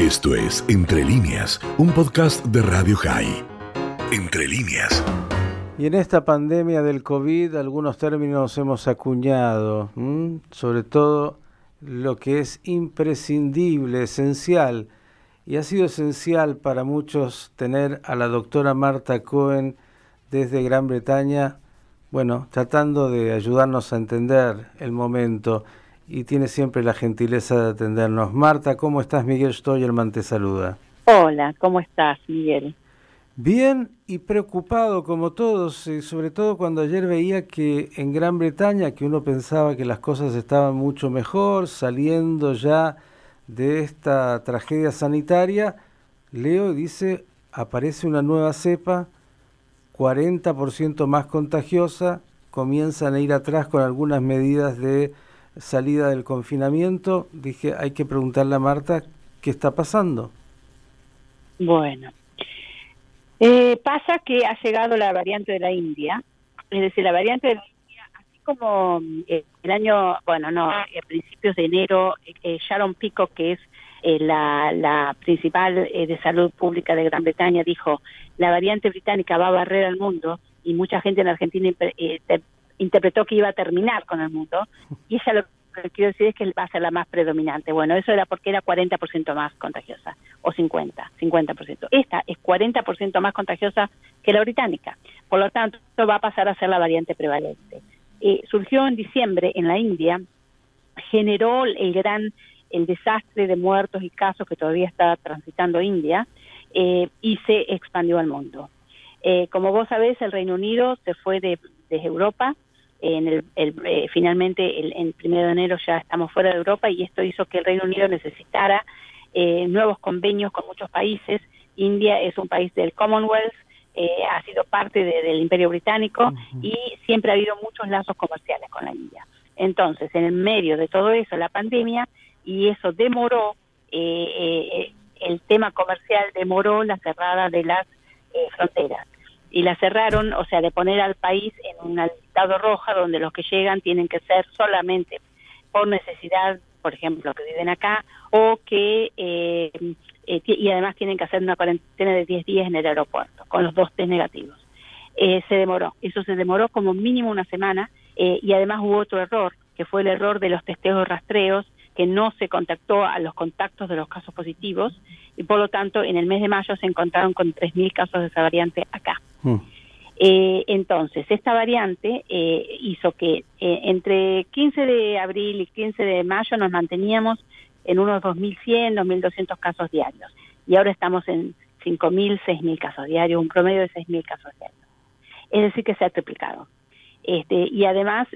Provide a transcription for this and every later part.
Esto es Entre líneas, un podcast de Radio High. Entre líneas. Y en esta pandemia del COVID algunos términos hemos acuñado, sobre todo lo que es imprescindible, esencial. Y ha sido esencial para muchos tener a la doctora Marta Cohen desde Gran Bretaña, bueno, tratando de ayudarnos a entender el momento y tiene siempre la gentileza de atendernos. Marta, ¿cómo estás? Miguel Stoyerman te saluda. Hola, ¿cómo estás, Miguel? Bien y preocupado como todos, y sobre todo cuando ayer veía que en Gran Bretaña, que uno pensaba que las cosas estaban mucho mejor, saliendo ya de esta tragedia sanitaria, leo y dice, aparece una nueva cepa, 40% más contagiosa, comienzan a ir atrás con algunas medidas de salida del confinamiento, dije, hay que preguntarle a Marta qué está pasando. Bueno, eh, pasa que ha llegado la variante de la India, es decir, la variante de la India, así como eh, el año, bueno, no, a principios de enero, eh, Sharon Pico, que es la, la, principal de salud pública de Gran Bretaña, dijo, la variante británica va a barrer al mundo y mucha gente en Argentina interpretó que iba a terminar con el mundo y ella lo que quiero decir es que va a ser la más predominante. Bueno, eso era porque era 40% más contagiosa o 50, 50%. Esta es 40% más contagiosa que la británica. Por lo tanto, va a pasar a ser la variante prevalente. Eh, surgió en diciembre en la India, generó el gran el desastre de muertos y casos que todavía está transitando India eh, y se expandió al mundo. Eh, como vos sabés, el Reino Unido se fue de, de Europa en el, eh, finalmente el, el, primero de enero ya estamos fuera de Europa y esto hizo que el Reino Unido necesitara eh, nuevos convenios con muchos países. India es un país del Commonwealth, eh, ha sido parte del Imperio Británico y siempre ha habido muchos lazos comerciales con la India. Entonces, en el medio de todo eso, la pandemia, y eso demoró, el tema comercial demoró la cerrada de las fronteras y la cerraron, o sea, de poner al país en un estado roja donde los que llegan tienen que ser solamente por necesidad, por ejemplo, que viven acá, o que, eh, eh, y además tienen que hacer una cuarentena de 10 días en el aeropuerto, con los dos test negativos. Eh, se demoró, eso se demoró como mínimo una semana, y además hubo otro error, que fue el error de los testeos rastreos, que no se contactó a los contactos de los casos positivos, y por lo tanto en el mes de mayo se encontraron con 3.000 casos de esa variante acá. Mm. Eh, entonces, esta variante eh, hizo que eh, entre 15 de abril y 15 de mayo nos manteníamos en unos 2.100, 2.200 casos diarios. Y ahora estamos en 5.000, 6.000 casos diarios, un promedio de 6.000 casos diarios. Es decir, que se ha triplicado. Este, y además,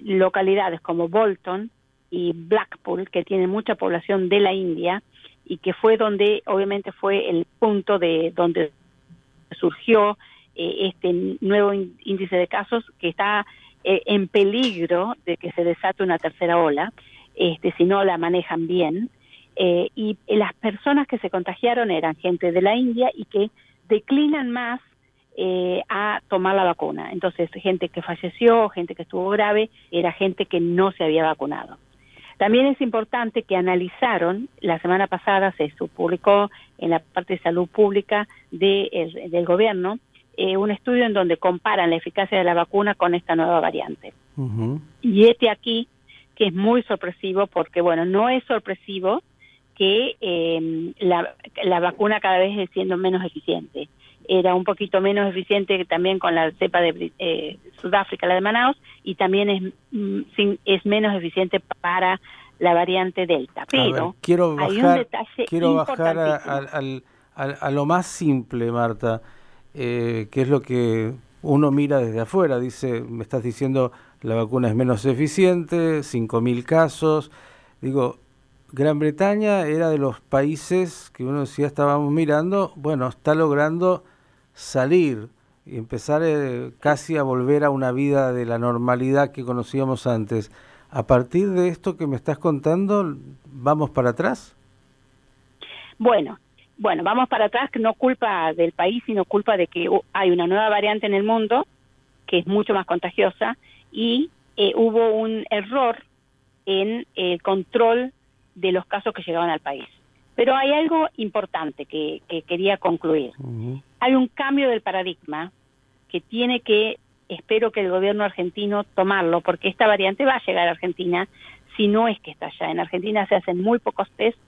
localidades como Bolton y Blackpool, que tienen mucha población de la India, y que fue donde, obviamente, fue el punto de donde surgió eh, este nuevo índice de casos que está eh, en peligro de que se desate una tercera ola, este, si no la manejan bien. Eh, y las personas que se contagiaron eran gente de la India y que declinan más a tomar la vacuna. Entonces, gente que falleció, gente que estuvo grave, era gente que no se había vacunado. También es importante que analizaron, la semana pasada se publicó en la parte de salud pública de, del gobierno, eh, un estudio en donde comparan la eficacia de la vacuna con esta nueva variante. Y este aquí, que es muy sorpresivo, porque bueno, no es sorpresivo que eh, la, la vacuna cada vez es siendo menos eficiente. Era un poquito menos eficiente también con la cepa de eh, Sudáfrica, la de Manaus, y también es, mm, es menos eficiente para la variante Delta. Pero quiero bajar, quiero bajar a, a, lo más simple, Marta eh, que es lo que uno mira desde afuera. Dice, me estás diciendo la vacuna es menos eficiente, 5.000 casos. Digo, Gran Bretaña era de los países que uno decía estábamos mirando, bueno, está logrando salir y empezar eh, casi a volver a una vida de la normalidad que conocíamos antes. A partir de esto que me estás contando, ¿vamos para atrás? Bueno, bueno, vamos para atrás, que no culpa del país, sino culpa de que hay una nueva variante en el mundo que es mucho más contagiosa y eh, hubo un error en el control de los casos que llegaban al país. Pero hay algo importante que, quería concluir. Hay un cambio del paradigma que tiene que, espero que el gobierno argentino tomarlo, porque esta variante va a llegar a Argentina si no es que está allá. En Argentina se hacen muy pocos test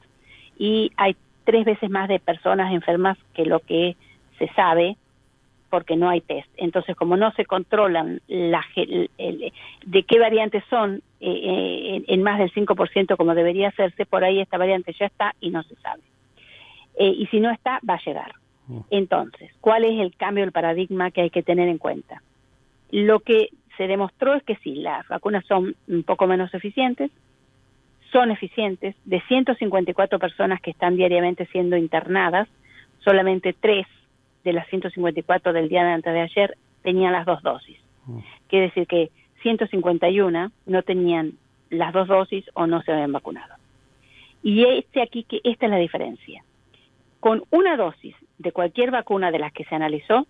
y hay tres veces más de personas enfermas que lo que se sabe porque no hay test. Entonces, como no se controlan la, de qué variantes son eh, eh, en más del 5% como debería hacerse, por ahí esta variante ya está y no se sabe. Eh, y si no está, va a llegar. Mm. Entonces, ¿cuál es el cambio del paradigma que hay que tener en cuenta? Lo que se demostró es que sí, las vacunas son un poco menos eficientes, son eficientes. De 154 personas que están diariamente siendo internadas, solamente tres de las 154 del día de antes de ayer tenían las dos dosis. Mm. Quiere decir que 151 no tenían las dos dosis o no se habían vacunado. Y este aquí que esta es la diferencia. Con una dosis de cualquier vacuna de las que se analizó,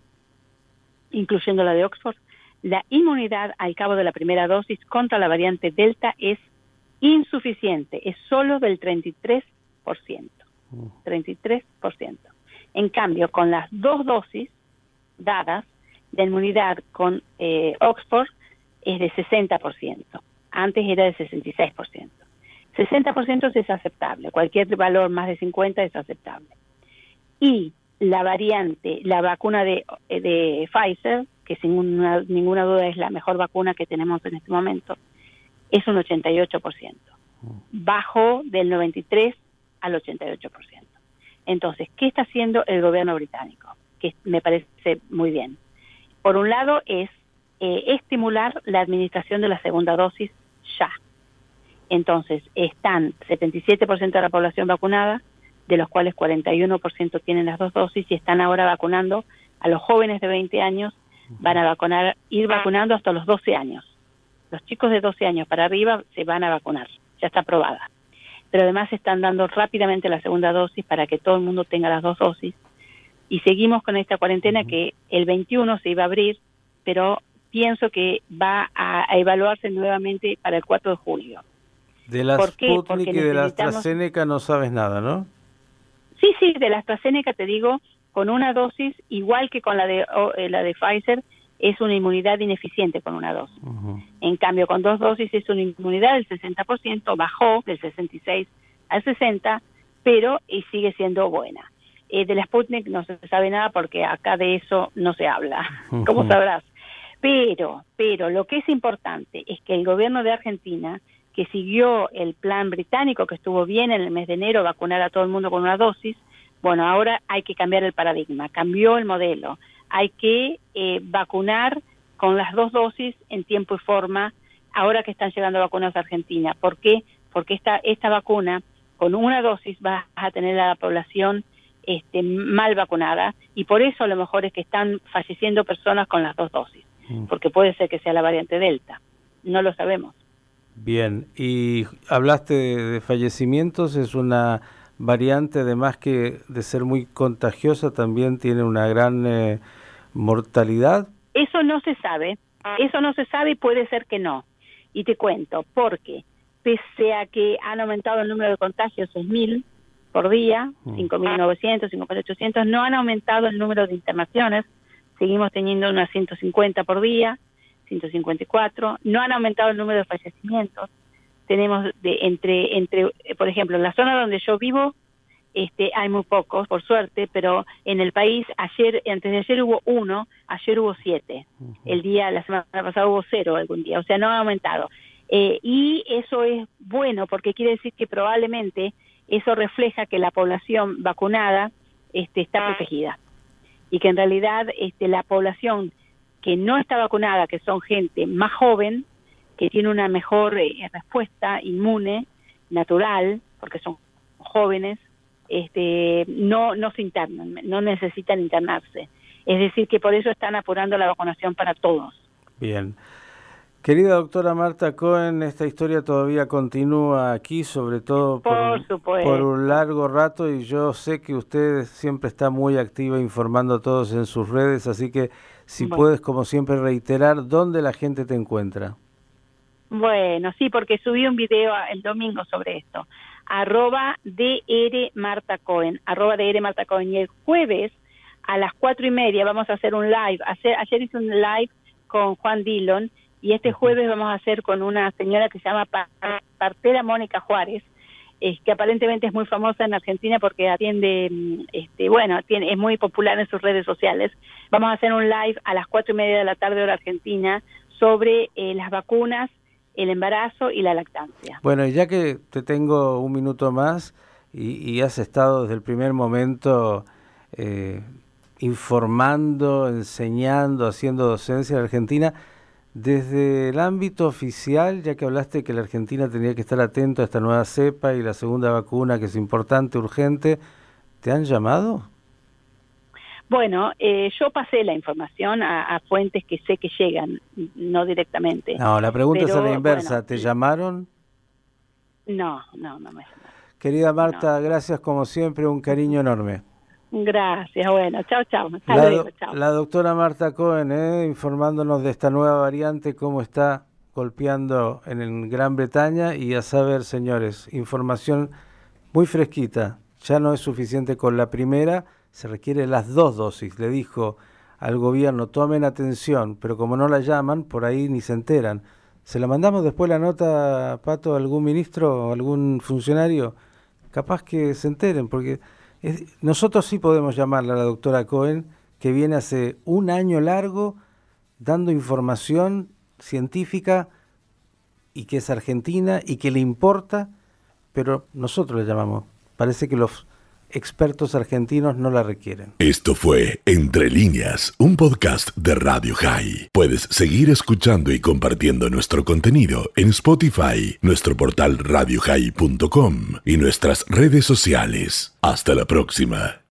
incluyendo la de Oxford, la inmunidad al cabo de la primera dosis contra la variante Delta es insuficiente, es solo del 33%. 33%. En cambio, con las dos dosis dadas, la inmunidad con eh, Oxford es de 60%. Antes era de 66%. 60% es aceptable. Cualquier valor más de 50 es aceptable. Y la variante, la vacuna de, de Pfizer, que sin ninguna duda es la mejor vacuna que tenemos en este momento, es un 88%. Mm. Bajo del 93 al 88%. Entonces, ¿qué está haciendo el gobierno británico? Que me parece muy bien. Por un lado es eh, estimular la administración de la segunda dosis ya. Entonces, están 77% de la población vacunada, de los cuales 41% tienen las dos dosis y están ahora vacunando a los jóvenes de 20 años, van a vacunar, ir vacunando hasta los 12 años. Los chicos de 12 años para arriba se van a vacunar, ya está aprobada pero además están dando rápidamente la segunda dosis para que todo el mundo tenga las dos dosis. Y seguimos con esta cuarentena que el 21 se iba a abrir, pero pienso que va a, evaluarse nuevamente para el 4 de julio. De la Sputnik y de la AstraZeneca no sabes nada, ¿no? Sí, sí, de la AstraZeneca te digo, con una dosis igual que con la de, eh, la de Pfizer, es una inmunidad ineficiente con una dosis. En cambio, con dos dosis es una inmunidad del 60%, bajó del 66 al 60, pero y sigue siendo buena. Eh, de la Sputnik no se sabe nada porque acá de eso no se habla, como sabrás. Pero, pero lo que es importante es que el gobierno de Argentina, que siguió el plan británico, que estuvo bien en el mes de enero, vacunar a todo el mundo con una dosis, bueno, ahora hay que cambiar el paradigma, cambió el modelo hay que eh, vacunar con las dos dosis en tiempo y forma ahora que están llegando vacunas a Argentina. ¿Por qué? Porque esta, esta vacuna, con una dosis vas a tener a la población este, mal vacunada y por eso a lo mejor es que están falleciendo personas con las dos dosis, mm. porque puede ser que sea la variante Delta, no lo sabemos. Bien, y hablaste de, fallecimientos, es una variante además que de ser muy contagiosa también tiene una gran... Eh, mortalidad? Eso no se sabe, eso no se sabe y puede ser que no. Y te cuento, porque pese a que han aumentado el número de contagios 6.000 por día, 5.900, mm. 5.800, no han aumentado el número de internaciones, seguimos teniendo unas 150 por día, 154, no han aumentado el número de fallecimientos, tenemos de entre, entre por ejemplo, en la zona donde yo vivo, este, hay muy pocos, por suerte, pero en el país ayer, antes de ayer hubo uno, ayer hubo siete. El día, la semana pasada hubo cero algún día, o sea, no ha aumentado. Eh, y eso es bueno porque quiere decir que probablemente eso refleja que la población vacunada este, está protegida y que en realidad este, la población que no está vacunada, que son gente más joven, que tiene una mejor eh, respuesta inmune, natural, porque son jóvenes, este, no, no se internan, no necesitan internarse. Es decir, que por eso están apurando la vacunación para todos. Bien. Querida doctora Marta Cohen, esta historia todavía continúa aquí, sobre todo por, por, un largo rato, y yo sé que usted siempre está muy activa informando a todos en sus redes, así que si puedes, como siempre, reiterar dónde la gente te encuentra. Bueno, sí, porque subí un video el domingo sobre esto. arroba DR Marta Cohen, arroba DR Marta Cohen. Y el jueves a las cuatro y media vamos a hacer un live. Ayer, ayer hice un live con Juan Dillon y este jueves vamos a hacer con una señora que se llama Partera Mónica Juárez, que aparentemente es muy famosa en Argentina porque atiende, mm, este, bueno, tiene, es muy popular en sus redes sociales. Vamos a hacer un live a las cuatro y media de la tarde hora argentina sobre eh, las vacunas, el embarazo y la lactancia. Bueno, ya que te tengo un minuto más y, has estado desde el primer momento eh, informando, enseñando, haciendo docencia en Argentina, desde el ámbito oficial, ya que hablaste que la Argentina tenía que estar atento a esta nueva cepa y la segunda vacuna que es importante, urgente, ¿te han llamado? Bueno, eh, yo pasé la información a, fuentes que sé que llegan, no directamente. No, la pregunta es a la inversa. ¿Te llamaron? No, no, no me llamaron. Querida Marta, gracias como siempre, un cariño enorme. Gracias, bueno, chao, chao. la, doctora Marta Cohen, eh, informándonos de esta nueva variante, cómo está golpeando en Gran Bretaña y a saber, señores, información muy fresquita. Ya no es suficiente con la primera, se requiere las dos dosis. Le dijo al gobierno, tomen atención, pero como no la llaman, por ahí ni se enteran. ¿Se la mandamos después la nota, Pato, a algún ministro o algún funcionario? Capaz que se enteren, porque nosotros sí podemos llamarla a la doctora Cohen, que viene hace un año largo dando información científica y que es argentina y que le importa, pero nosotros le llamamos. Parece que los expertos argentinos no la requieren. Esto fue Entre líneas, un podcast de Radio High. Puedes seguir escuchando y compartiendo nuestro contenido en Spotify, nuestro portal radiohigh.com y nuestras redes sociales. Hasta la próxima.